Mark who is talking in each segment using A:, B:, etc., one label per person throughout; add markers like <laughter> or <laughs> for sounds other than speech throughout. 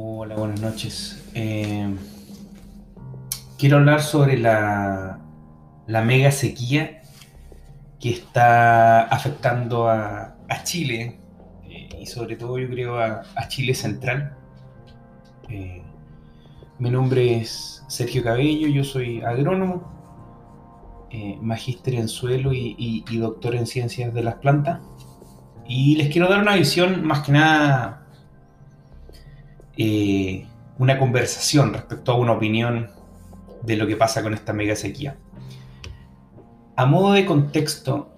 A: Hola, buenas noches. Eh, quiero hablar sobre la, la, mega sequía que está afectando a, a Chile eh, y sobre todo yo creo a, a Chile Central. Eh, mi nombre es Sergio Cabello, yo soy agrónomo, magíster en suelo y, y doctor en ciencias de las plantas. Y les quiero dar una visión más que nada eh, una conversación respecto a una opinión de lo que pasa con esta mega sequía. A modo de contexto,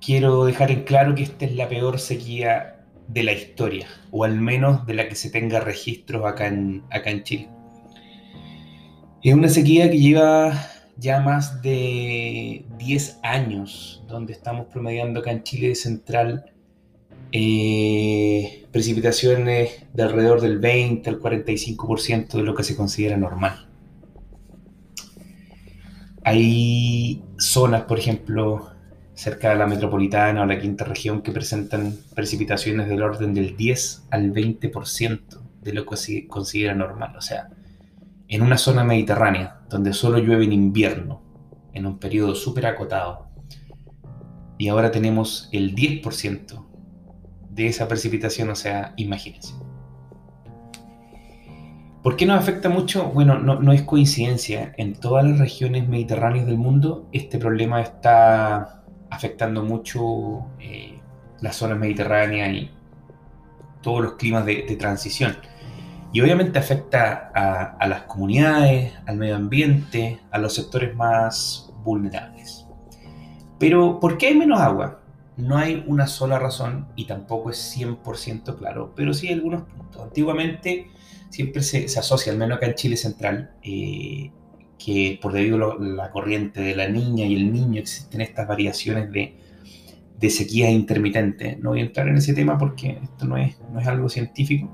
A: quiero dejar en claro que esta es la peor sequía de la historia, o al menos de la que se tenga registros acá en, acá en Chile. Es una sequía que lleva ya más de 10 años, donde estamos promediando acá en Chile central eh, precipitaciones de alrededor del 20 al 45% de lo que se considera normal. Hay zonas, por ejemplo, cerca de la metropolitana o la quinta región que presentan precipitaciones del orden del 10 al 20% de lo que se considera normal. O sea, en una zona mediterránea donde solo llueve en invierno, en un periodo súper acotado, y ahora tenemos el 10% de esa precipitación, o sea, imagínense. ¿Por qué nos afecta mucho? Bueno, no, es coincidencia. En todas las regiones mediterráneas del mundo, este problema está afectando mucho eh, las zonas mediterráneas y todos los climas de, transición. Y obviamente afecta a, a las comunidades, al medio ambiente, a los sectores más vulnerables. Pero, ¿por qué hay menos agua? No hay una sola razón y tampoco es 100% claro, pero sí hay algunos puntos. Antiguamente siempre se, asocia, al menos acá en Chile Central, eh, que por debido a la corriente de la niña y el niño existen estas variaciones de, sequías intermitentes. No voy a entrar en ese tema porque esto no es, no es algo científico.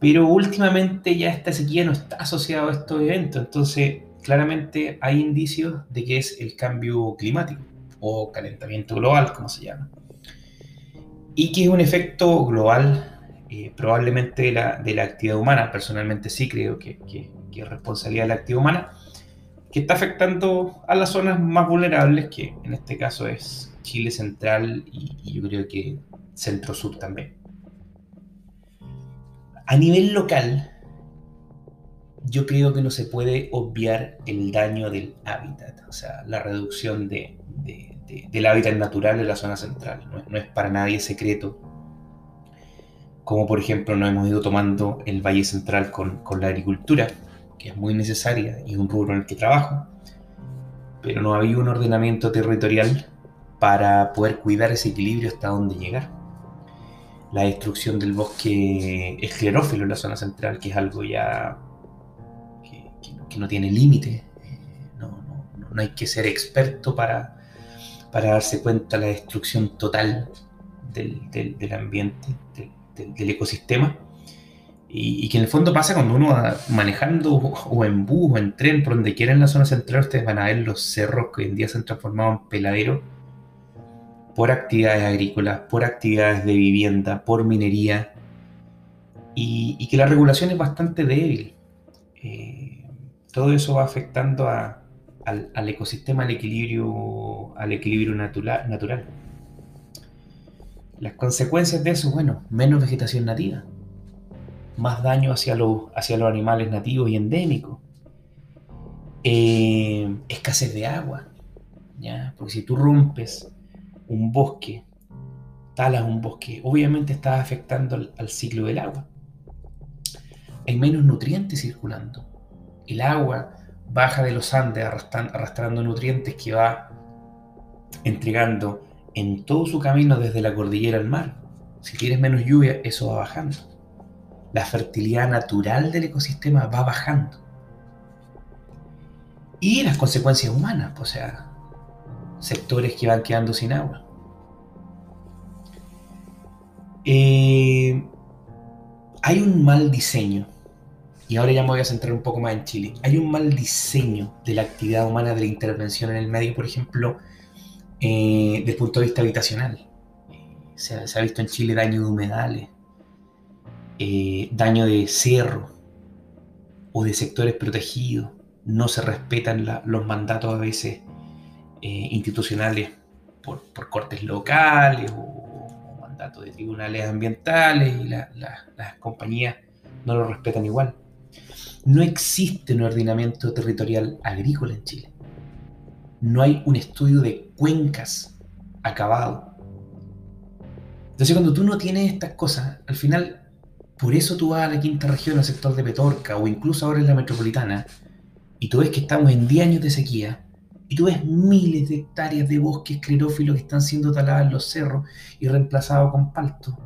A: Pero últimamente ya esta sequía no está asociada a estos eventos, entonces claramente hay indicios de que es el cambio climático o calentamiento global, como se llama. Y que es un efecto global, eh, probablemente de la, de la, actividad humana. Personalmente sí creo que, que, es responsabilidad de la actividad humana, que está afectando a las zonas más vulnerables, que en este caso es Chile central y, y yo creo que centro-sur también. A nivel local, yo creo que no se puede obviar el daño del hábitat, o sea, la reducción de, del hábitat natural de la zona central. No, es para nadie secreto. Como por ejemplo nos hemos ido tomando el Valle Central con, con la agricultura, que es muy necesaria y un rubro en el que trabajo, pero no había un ordenamiento territorial para poder cuidar ese equilibrio hasta dónde llegar. La destrucción del bosque esclerófilo en la zona central, que es algo ya que, no tiene límite. No, no, no, hay que ser experto para, para darse cuenta de la destrucción total del, del, ambiente, del, ecosistema. Y, que en el fondo pasa cuando uno va manejando o en bus o en tren, por donde quiera en la zona central, ustedes van a ver los cerros que hoy en día se han transformado en peladeros por actividades agrícolas, por actividades de vivienda, por minería, y, y que la regulación es bastante débil. Eh, todo eso va afectando a, al, ecosistema, al equilibrio, al equilibrio natural, natural. Las consecuencias de eso, bueno, menos vegetación nativa, más daño hacia los, hacia los animales nativos y endémicos, eh, escasez de agua, ¿ya? porque si tú rompes un bosque, talas un bosque, obviamente estás afectando al, al ciclo del agua. Hay menos nutrientes circulando. El agua baja de los Andes arrastrando nutrientes que va entregando en todo su camino desde la cordillera al mar. Si tienes menos lluvia, eso va bajando. La fertilidad natural del ecosistema va bajando. Y las consecuencias humanas, o sea, sectores que van quedando sin agua. Eh, hay un mal diseño y ahora ya me voy a centrar un poco más en Chile. Hay un mal diseño de la actividad humana, de la intervención en el medio, por ejemplo, eh, desde el punto de vista habitacional. Se, ha visto en Chile daño de humedales, eh, daño de cerro o de sectores protegidos, no se respetan los mandatos a veces eh, institucionales por, cortes locales o, mandatos de tribunales ambientales y las compañías no lo respetan igual. No existe un ordenamiento territorial agrícola en Chile. No hay un estudio de cuencas acabado. Entonces cuando tú no tienes estas cosas, al final, por eso tú vas a la quinta región, al sector de Petorca o incluso ahora en la metropolitana, y tú ves que estamos en 10 años de sequía, y tú ves miles de hectáreas de bosques clerófilos que están siendo taladas en los cerros y reemplazados con palto,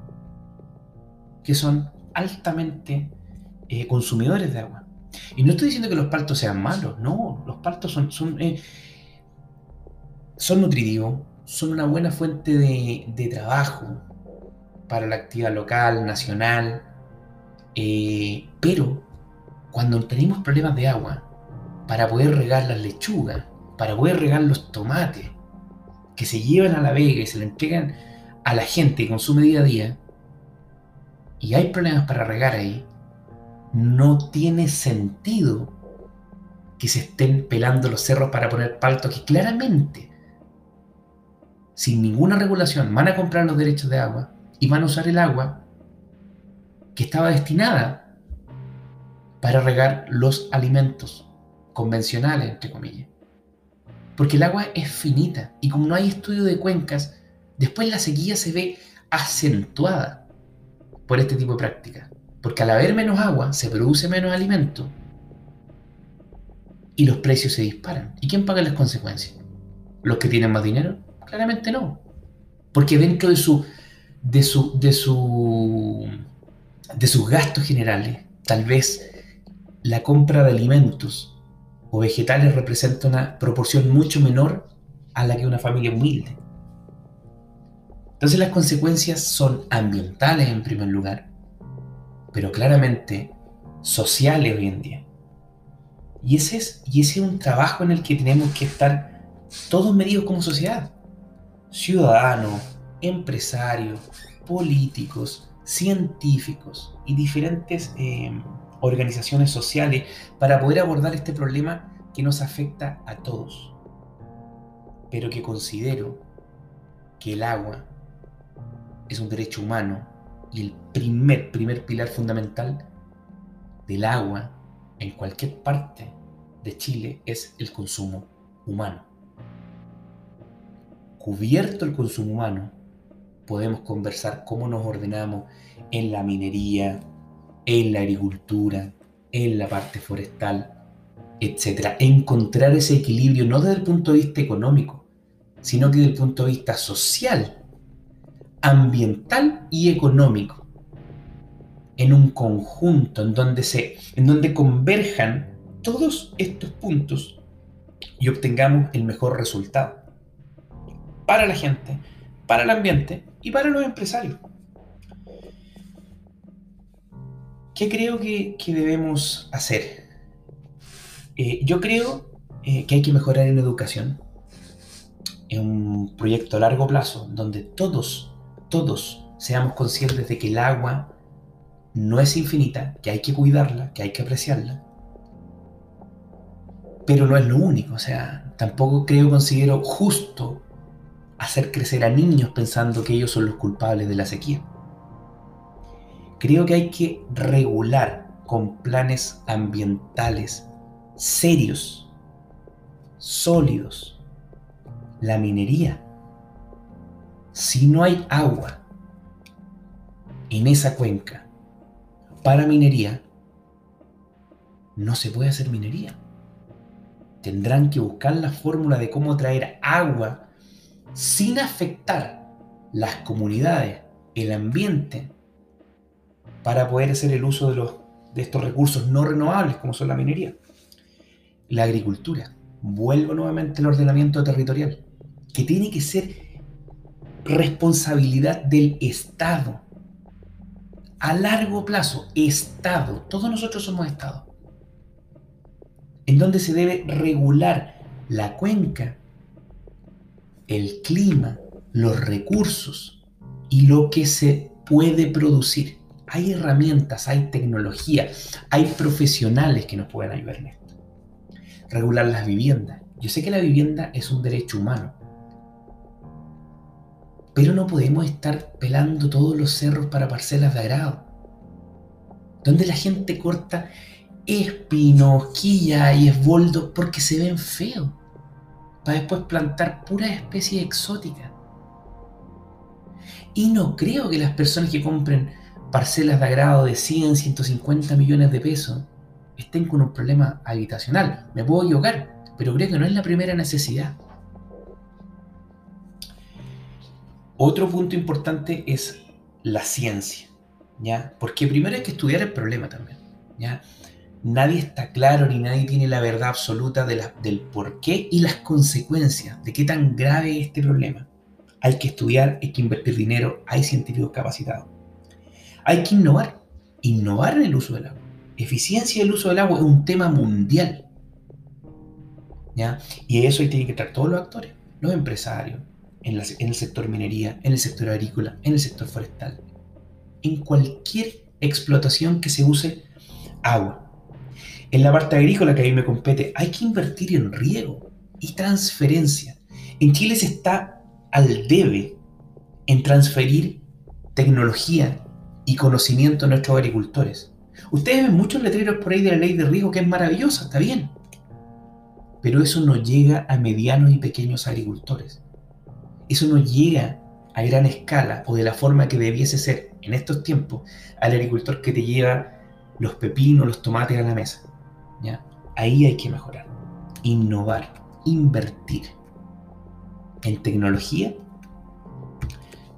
A: que son altamente eh, consumidores de agua. Y no estoy diciendo que los paltos sean malos, no, los paltos son, son, eh, son nutritivos, son una buena fuente de, trabajo para la actividad local, nacional, eh, pero cuando tenemos problemas de agua, para poder regar las lechugas, para poder regar los tomates, que se llevan a la vega y se le entregan a la gente que consume día a día, y hay problemas para regar ahí, no tiene sentido que se estén pelando los cerros para poner palto que claramente, sin ninguna regulación, van a comprar los derechos de agua y van a usar el agua que estaba destinada para regar los alimentos convencionales, entre comillas. Porque el agua es finita y como no hay estudio de cuencas, después la sequía se ve acentuada por este tipo de prácticas. Porque al haber menos agua, se produce menos alimento y los precios se disparan. ¿Y quién paga las consecuencias? ¿Los que tienen más dinero? Claramente no. Porque dentro de su, de su, de su, de sus gastos generales, tal vez la compra de alimentos o vegetales representa una proporción mucho menor a la que una familia humilde. Entonces las consecuencias son ambientales en primer lugar, pero claramente sociales hoy en día. Y ese, es, y ese es un trabajo en el que tenemos que estar todos medidos como sociedad. Ciudadanos, empresarios, políticos, científicos y diferentes eh, organizaciones sociales para poder abordar este problema que nos afecta a todos. Pero que considero que el agua es un derecho humano y el primer, primer pilar fundamental del agua en cualquier parte de Chile es el consumo humano. Cubierto el consumo humano, podemos conversar cómo nos ordenamos en la minería, en la agricultura, en la parte forestal, etc. Encontrar ese equilibrio no desde el punto de vista económico, sino que desde el punto de vista social ambiental y económico en un conjunto en donde se en donde converjan todos estos puntos y obtengamos el mejor resultado para la gente, para el ambiente y para los empresarios. ¿Qué creo que, debemos hacer? Eh, yo creo eh, que hay que mejorar en educación. En un proyecto a largo plazo donde todos todos seamos conscientes de que el agua no es infinita, que hay que cuidarla, que hay que apreciarla. Pero no es lo único, o sea, tampoco creo, considero justo hacer crecer a niños pensando que ellos son los culpables de la sequía. Creo que hay que regular con planes ambientales serios, sólidos, la minería si no hay agua en esa cuenca para minería, no se puede hacer minería. Tendrán que buscar la fórmula de cómo traer agua sin afectar las comunidades, el ambiente, para poder hacer el uso de, los, de estos recursos no renovables como son la minería. La agricultura. Vuelvo nuevamente al ordenamiento territorial, que tiene que ser responsabilidad del Estado. A largo plazo, Estado, todos nosotros somos Estado, en donde se debe regular la cuenca, el clima, los recursos y lo que se puede producir. Hay herramientas, hay tecnología, hay profesionales que nos pueden ayudar en esto. Regular las viviendas. Yo sé que la vivienda es un derecho humano, pero no podemos estar pelando todos los cerros para parcelas de agrado. Donde la gente corta espinos, quilla y esboldos porque se ven feos, para después plantar pura especie exótica. Y no creo que las personas que compren parcelas de agrado de 100, 150 millones de pesos estén con un problema habitacional. Me puedo equivocar, pero creo que no es la primera necesidad. Otro punto importante es la ciencia, ¿ya? Porque primero hay que estudiar el problema también, ¿ya? Nadie está claro ni nadie tiene la verdad absoluta de del por qué y las consecuencias de qué tan grave es este problema. Hay que estudiar, hay que invertir dinero, hay científicos capacitados. Hay que innovar, innovar en el uso del agua. Eficiencia del uso del agua es un tema mundial. ¿ya? Y eso ahí tienen que estar todos los actores, los empresarios, en, en el sector minería, en el sector agrícola, en el sector forestal, en cualquier explotación que se use agua. En la parte agrícola que a mí me compete, hay que invertir en riego y transferencia. En Chile se está al debe en transferir tecnología y conocimiento a nuestros agricultores. Ustedes ven muchos letreros por ahí de la ley de riego que es maravillosa, está bien. Pero eso no llega a medianos y pequeños agricultores. Eso no llega a gran escala o de la forma que debiese ser en estos tiempos al agricultor que te lleva los pepinos, los tomates a la mesa. ¿ya? Ahí hay que mejorar, innovar, invertir en tecnología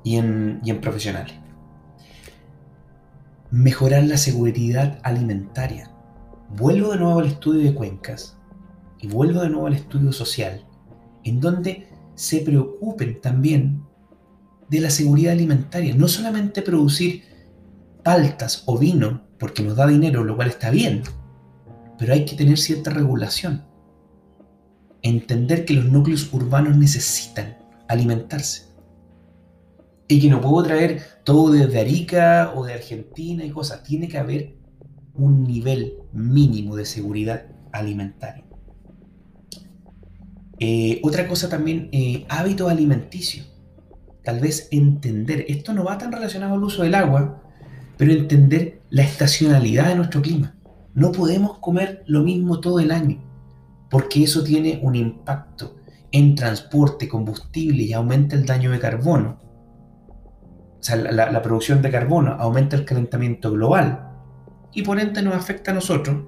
A: y en, y en profesionales. Mejorar la seguridad alimentaria. Vuelvo de nuevo al estudio de cuencas y vuelvo de nuevo al estudio social, en donde se preocupen también de la seguridad alimentaria. No solamente producir paltas o vino porque nos da dinero, lo cual está bien, pero hay que tener cierta regulación entender que los núcleos urbanos necesitan alimentarse. Y que no puedo traer todo desde Arica o de Argentina y cosas. Tiene que haber un nivel mínimo de seguridad alimentaria. Eh, otra cosa también, eh, hábitos alimenticios. Tal vez entender, esto no va tan relacionado al uso del agua, pero entender la estacionalidad de nuestro clima. No podemos comer lo mismo todo el año porque eso tiene un impacto en transporte, combustible y aumenta el daño de carbono. O sea, la, producción de carbono aumenta el calentamiento global y por ende nos afecta a nosotros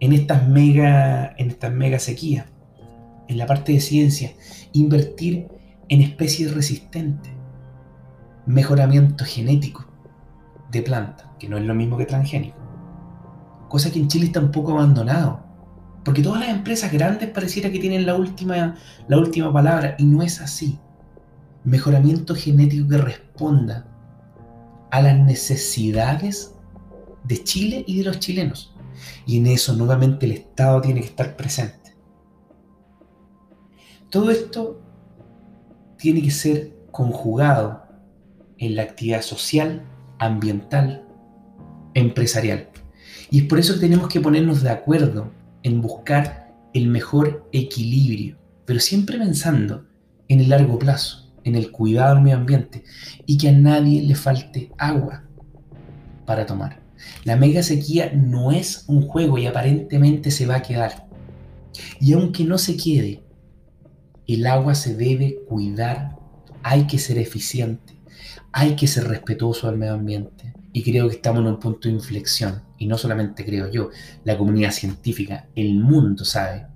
A: en estas mega, en estas mega sequías. En la parte de ciencia, invertir en especies resistentes, mejoramiento genético de plantas, que no es lo mismo que transgénico. Cosa que en Chile está un poco abandonado porque todas las empresas grandes pareciera que tienen la última, la última palabra y no es así. Mejoramiento genético que responda a las necesidades de Chile y de los chilenos. Y en eso nuevamente el Estado tiene que estar presente. Todo esto tiene que ser conjugado en la actividad social, ambiental, empresarial. Y es por eso que tenemos que ponernos de acuerdo en buscar el mejor equilibrio, pero siempre pensando en el largo plazo, en el cuidado del medio ambiente y que a nadie le falte agua para tomar. La mega sequía no es un juego y aparentemente se va a quedar. Y aunque no se quede, el agua se debe cuidar, hay que ser eficiente, hay que ser respetuoso al medio ambiente. Y creo que estamos en un punto de inflexión. Y no solamente creo yo, la comunidad científica, el mundo sabe,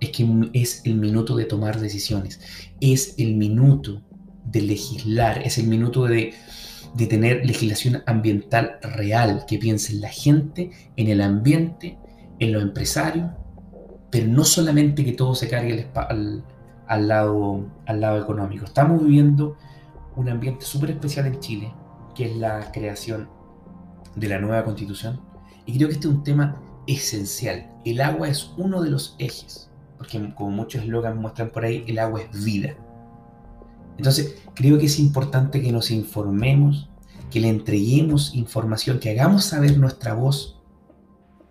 A: es que es el minuto de tomar decisiones, es el minuto de legislar, es el minuto de, de tener legislación ambiental real, que piense en la gente, en el ambiente, en los empresarios, pero no solamente que todo se cargue al, al, lado, al lado económico. Estamos viviendo un ambiente súper especial en Chile, que es la creación de la nueva constitución. Y creo que este es un tema esencial. El agua es uno de los ejes, porque como muchos eslogans muestran por ahí, el agua es vida. Entonces, creo que es importante que nos informemos, que le entreguemos información, que hagamos saber nuestra voz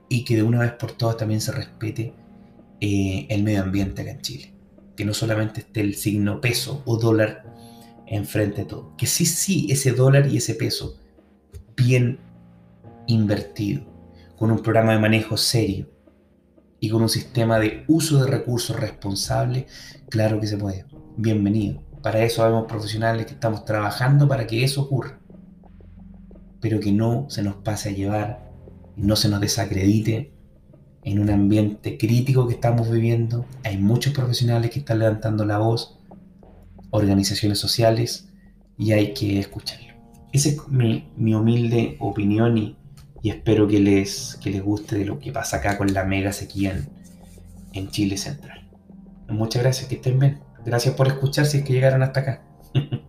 A: y que de una vez por todas también se respete eh, el medio ambiente acá en Chile. Que no solamente esté el signo peso o dólar enfrente de todo. Que sí, sí, ese dólar y ese peso bien invertido, con un programa de manejo serio y con un sistema de uso de recursos responsable, claro que se puede. Bienvenido. Para eso vemos profesionales que estamos trabajando para que eso ocurra. Pero que no se nos pase a llevar, no se nos desacredite en un ambiente crítico que estamos viviendo. Hay muchos profesionales que están levantando la voz, organizaciones sociales, y hay que escucharlo. Esa es mi, humilde opinión y, espero que les, que les guste de lo que pasa acá con la mega sequía en, en Chile Central. Muchas gracias, que estén bien. Gracias por escuchar si es que llegaron hasta acá. <laughs>